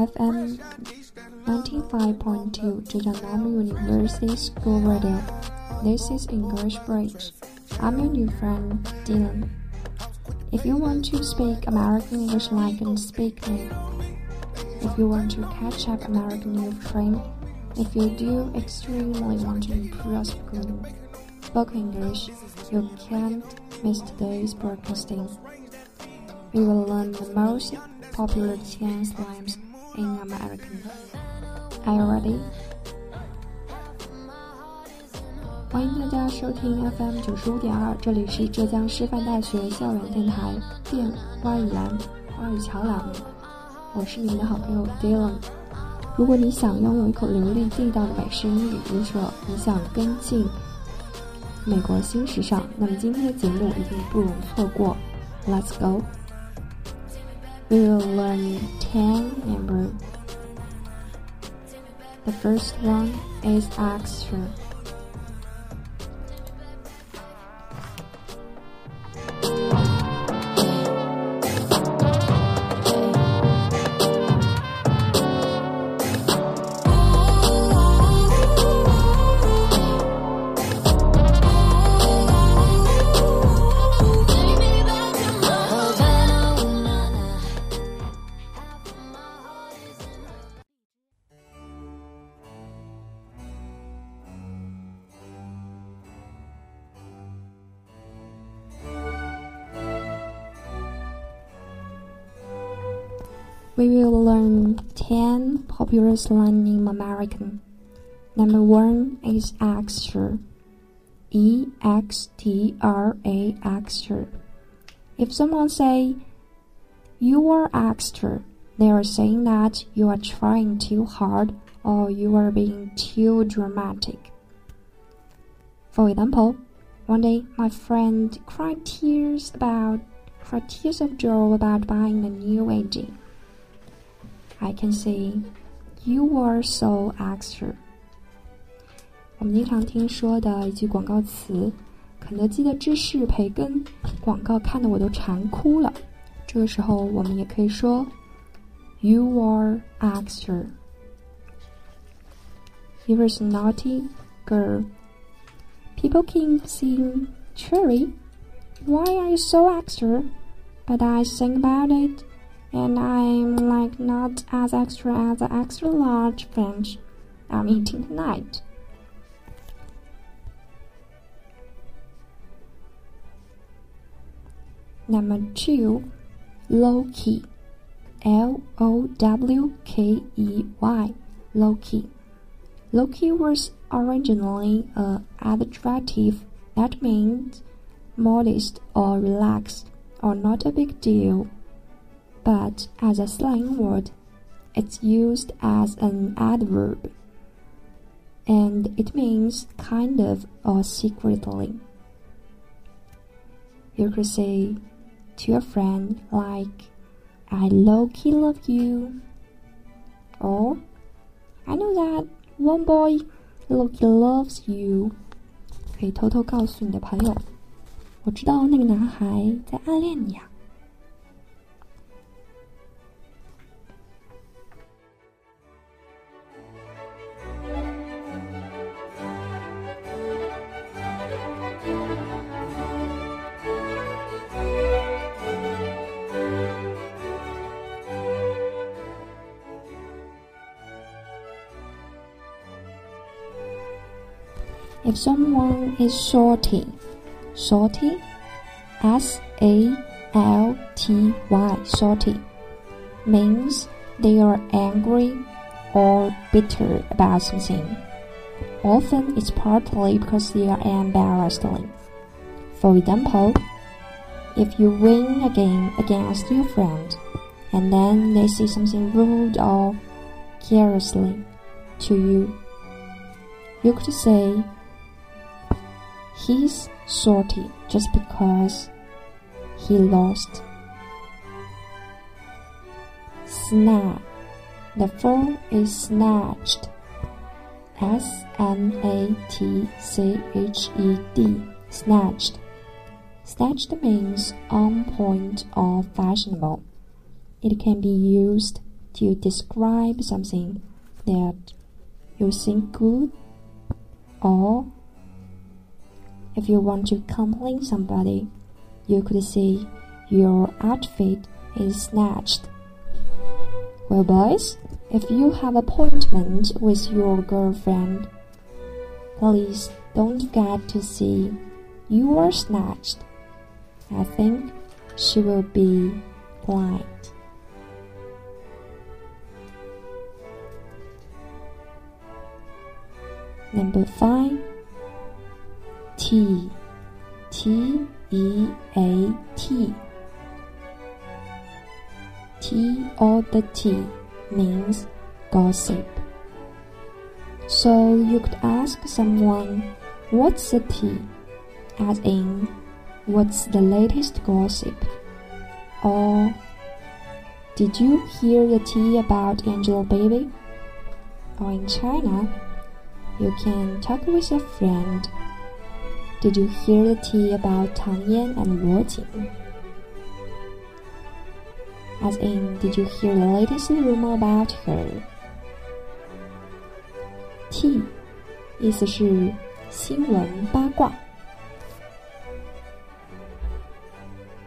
FM 95.2 Zhejiang University School Radio. This is English Bridge. I'm your new friend, Dylan. If you want to speak American English like and speak me, if you want to catch up American English train, if you do extremely want to improve spoken English, you can't miss today's broadcasting. We will learn the most popular 10 slangs in American. Are you ready? 欢迎大家收听 FM 九十五点二，这里是浙江师范大学校园电台电花语栏花语桥栏目，我是你们的好朋友 Dylan。如果你想拥有一口流利地道的美式英语，如果你想跟进美国新时尚，那么今天的节目一定不容错过。Let's go! We will learn ten numbers. The first one is extra. We will learn 10 popular slang in American. Number one is extra. E X T R A extra. If someone say you are extra, they are saying that you are trying too hard or you are being too dramatic. For example, one day my friend cried tears about cried tears of joy about buying a new engine. I can say, "You are so extra." 我们经常听说的一句广告词：“肯德基的芝士培根广告看得我都馋哭了。”这个时候，我们也可以说：“You are extra." Here is a naughty girl. People keep saying, "Cherry, why are you so extra?" But I think about it and I'm like not as extra as the extra large French I'm hmm. eating tonight. Number two, low key. L O W K E Y. Low key. Low key was originally a adjective that means modest or relaxed or not a big deal but as a slang word, it's used as an adverb, and it means kind of or secretly. You could say to a friend like, I low key love you, or I know that one boy low key loves you. 可以偷偷告诉你的朋友，我知道那个男孩在暗恋你啊。 If someone is salty, salty, S A L T Y, salty, means they are angry or bitter about something. Often it's partly because they are embarrassed. For example, if you win a game against your friend and then they say something rude or carelessly to you, you could say, He's salty just because he lost. Snap. The phone is snatched. S N A T C H E D. Snatched. Snatched means on point or fashionable. It can be used to describe something that you think good or if you want to complain somebody, you could say your outfit is snatched. Well, boys, if you have appointment with your girlfriend, please don't forget to say you are snatched. I think she will be blind. Number five, T, T E A T. T or the T means gossip. So you could ask someone, What's the tea? As in, What's the latest gossip? Or, Did you hear the tea about Angelababy?" Or in China, you can talk with a friend. Did you hear the tea about Tang Yan and Luo Jin? As in, did you hear the latest rumor about her? Tea，意思是新闻八卦。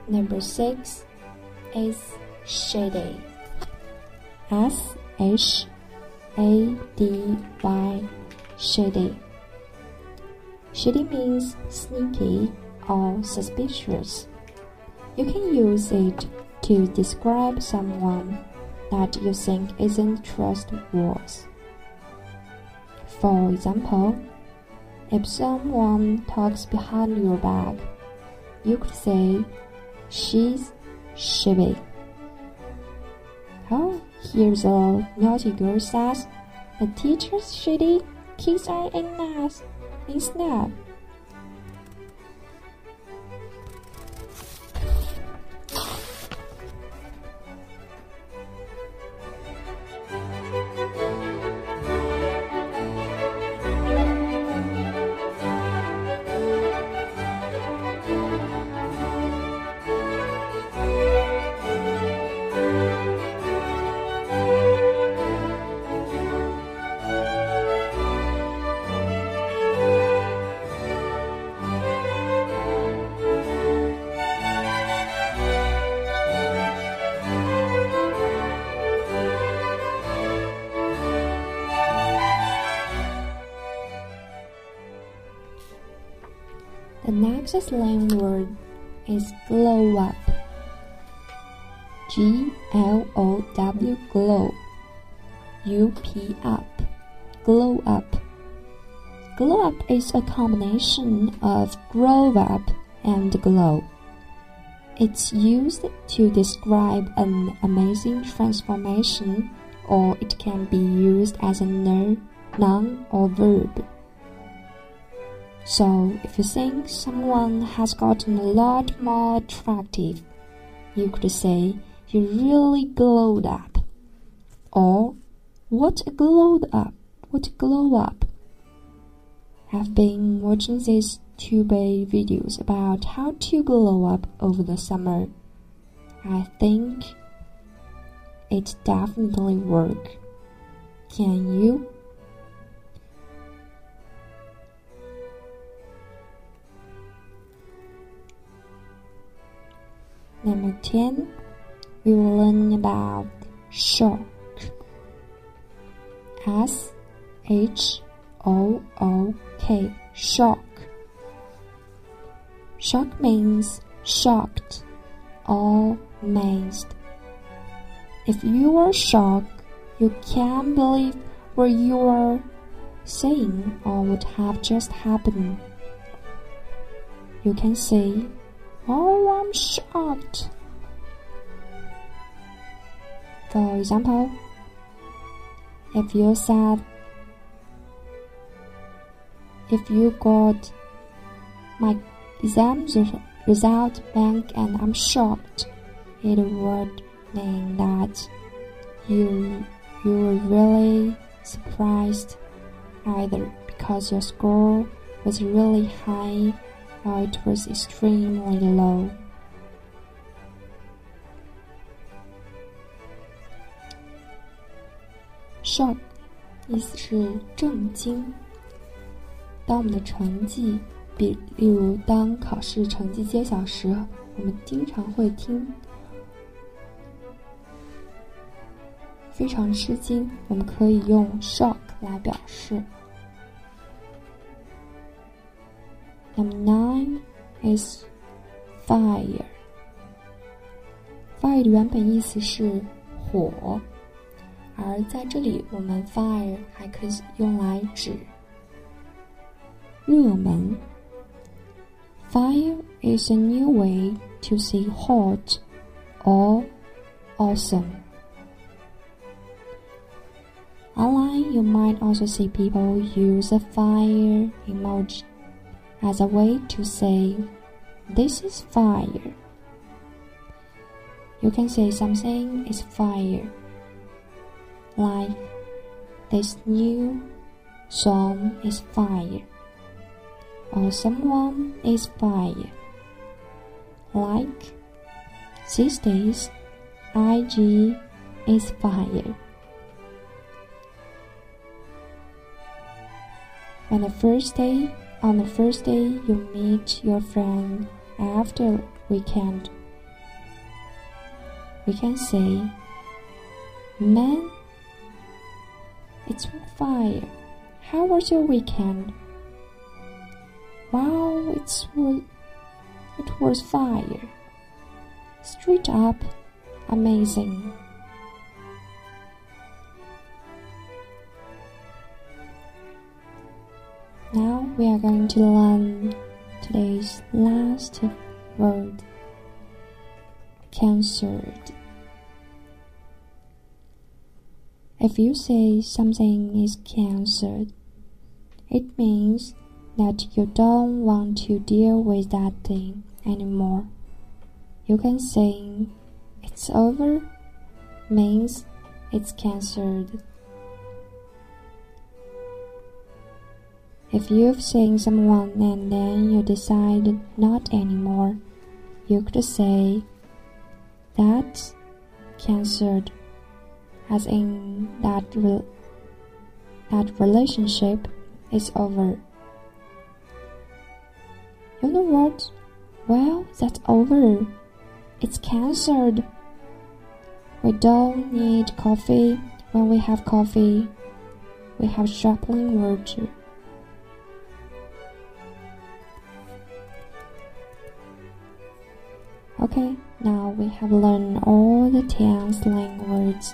Number six is shady. S H A D Y shady. Shady means sneaky or suspicious. You can use it to describe someone that you think isn't trustworthy. For example, if someone talks behind your back, you could say, She's shady. Oh, here's a naughty girl says, The teacher's shady, kids are in nice, in snap. Next slang word is glow up. G L O W glow. U P up. Glow up. Glow up is a combination of grow up and glow. It's used to describe an amazing transformation, or it can be used as a noun or verb. So, if you think someone has gotten a lot more attractive, you could say you really glowed up. Or, what a glowed up, what a glow up. I've been watching these Tubey videos about how to glow up over the summer. I think it definitely work. Can you? Number 10, we will learn about shook. S H O O K, shook. Shook means shocked or amazed. If you are shocked, you can't believe what you are saying or what have just happened. You can say Oh, I'm shocked. For example, if you said, if you got my exam result back and I'm shocked, it would mean that you you were really surprised either because your score was really high it was extremely low. shock，意思是震惊。当我们的成绩，比例如当考试成绩揭晓时，我们经常会听。非常吃惊，我们可以用 shock 来表示。Number nine is fire. Fire 的原本意思是火，而在这里我们 fire 还可以用来指热门。Fire is a new way to say hot or awesome. Online, you might also see people use a fire emoji as a way to say, This is fire. You can say something is fire, like, This new song is fire, or someone is fire, like, These days, IG is fire. On the first day, on the first day you meet your friend after weekend, we can say, Man, it's fire. How was your weekend? Wow, it's it was fire. Straight up, amazing. We are going to learn today's last word cancelled. If you say something is cancelled, it means that you don't want to deal with that thing anymore. You can say it's over means it's cancelled. If you've seen someone and then you decide not anymore, you could say that's cancelled, as in that re- that relationship is over. You know what? Well, that's over. It's cancelled. We don't need coffee when we have coffee. We have sharpening words. Okay, now we have learned all the 10 slang words.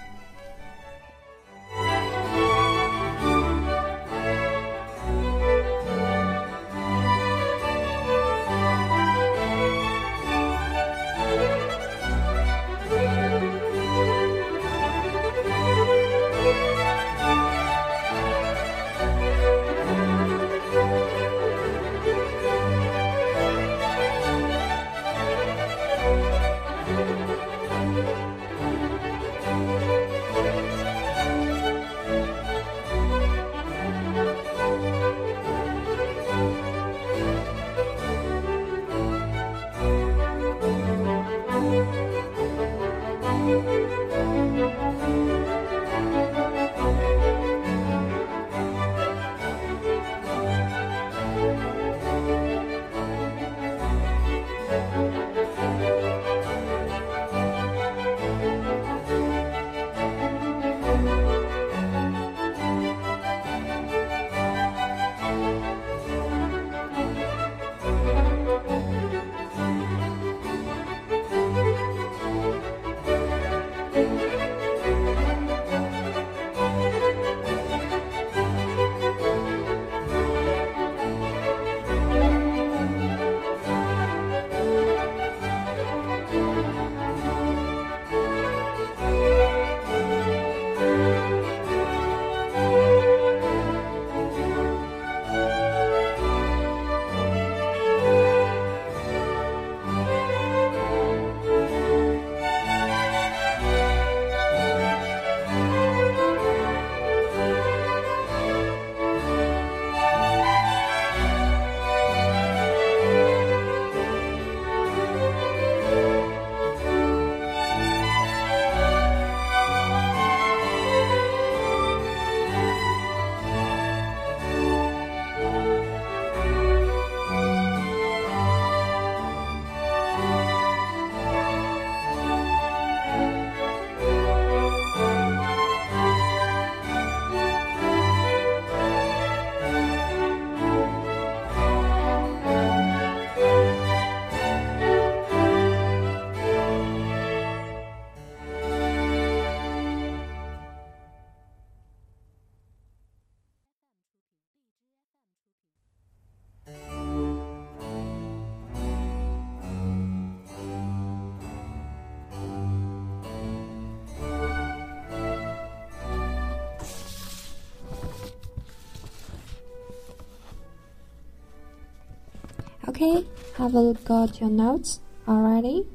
Okay, have a look at your notes already?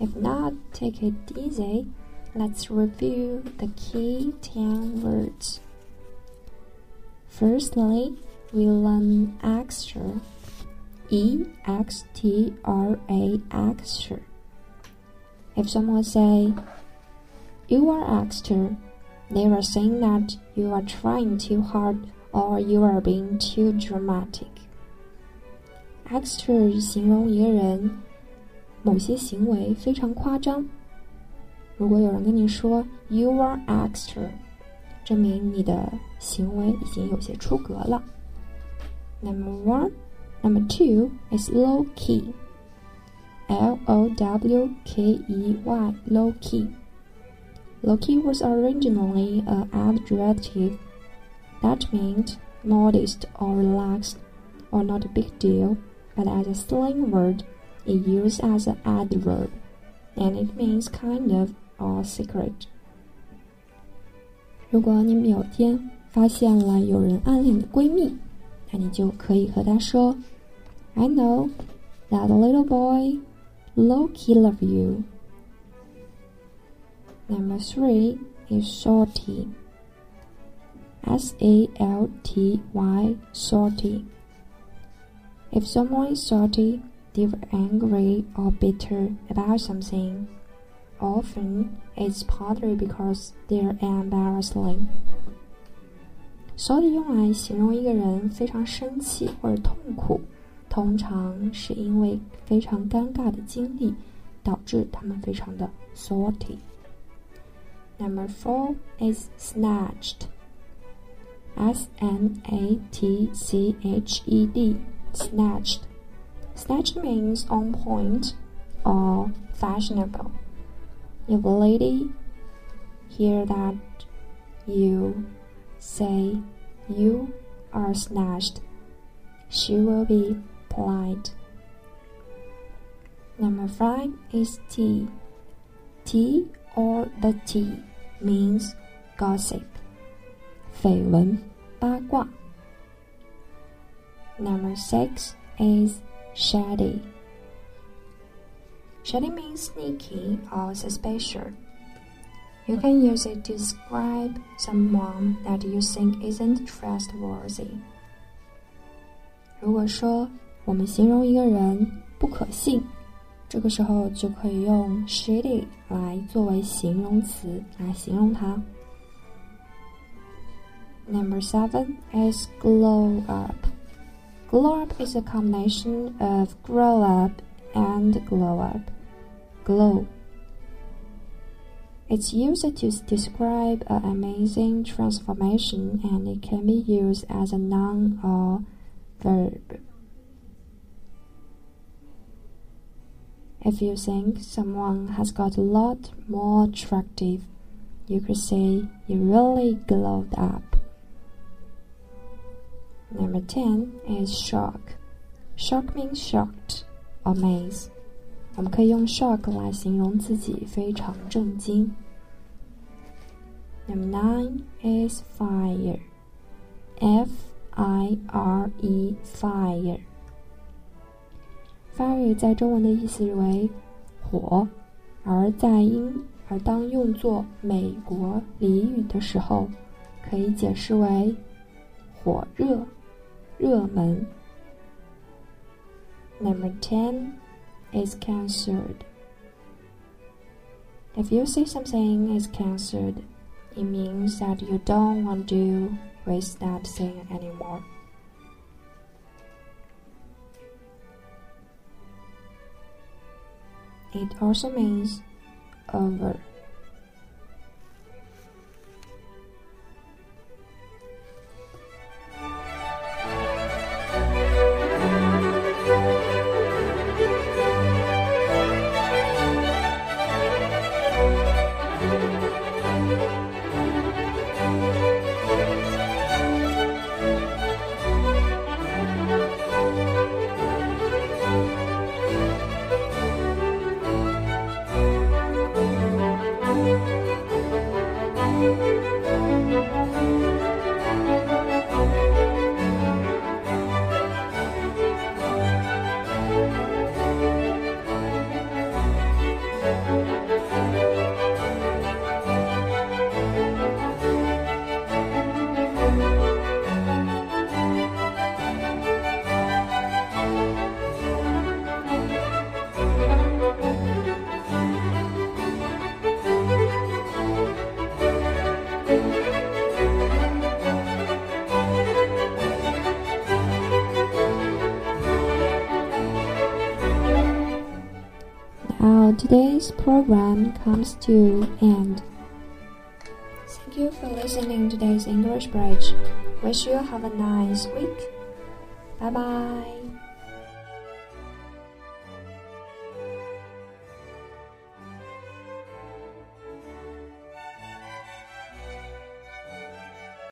If not, take it easy. Let's review the key 10 words. Firstly, we learn extra. E X T R A extra. If someone say, You are extra, they are saying that you are trying too hard or you are being too dramatic Extra 形容一个人某些行为非常夸张。如果有人跟你说 “You are extra”，证明你的行为已经有些出格了。Number one, number two is low key. L O W K E Y, low key. Low key was originally an adjective that meant modest or relaxed or not a big deal, but as a slang word, it used as an adverb, and it means kind of or secret。如果你们有天发现了有人暗恋的闺蜜，那你就可以和她说：“I know that little boy low key love you.” Number three is salty. S A L T Y salty. If someone is salty, they're angry or bitter about something. Often, it's partly because they're embarrassing. Salty 用来形容一个人非常生气或者痛苦，通常是因为非常尴尬的经历导致他们非常的 salty。Number four is snatched. S N A T C H E D. Snatched. Snatched means on point or fashionable. If a lady hear that you say you are snatched, she will be polite. Number five is tea. Tea or the tea means gossip. 绯闻、八卦。 Number six is shady. Shady means sneaky or suspicious. You can use it to describe someone that you think isn't trustworthy. 如果说我们形容一个人不可信，这个时候就可以用 shady 来作为形容词来形容他。Number seven is glow up. Glow up is a combination of grow up and glow up. Glow. It's used to describe an amazing transformation and it can be used as a noun or verb. If you think someone has got a lot more attractive, you could say you really glowed up. Number 10 is shock. Shock means shocked, amazed. 我们可以用 shock 来形容自己非常震惊。Number nine is fire. F I R E fire. Fire 在中文的意思为火，而在英而当用作美国俚语的时候，可以解释为火热、热门。Number ten is cancelled. If you say something is cancelled, it means that you don't want to waste that thing anymore. It also means over. Today's program comes to an end. Thank you for listening to today's English Bridge. Wish you have a nice week. Bye bye.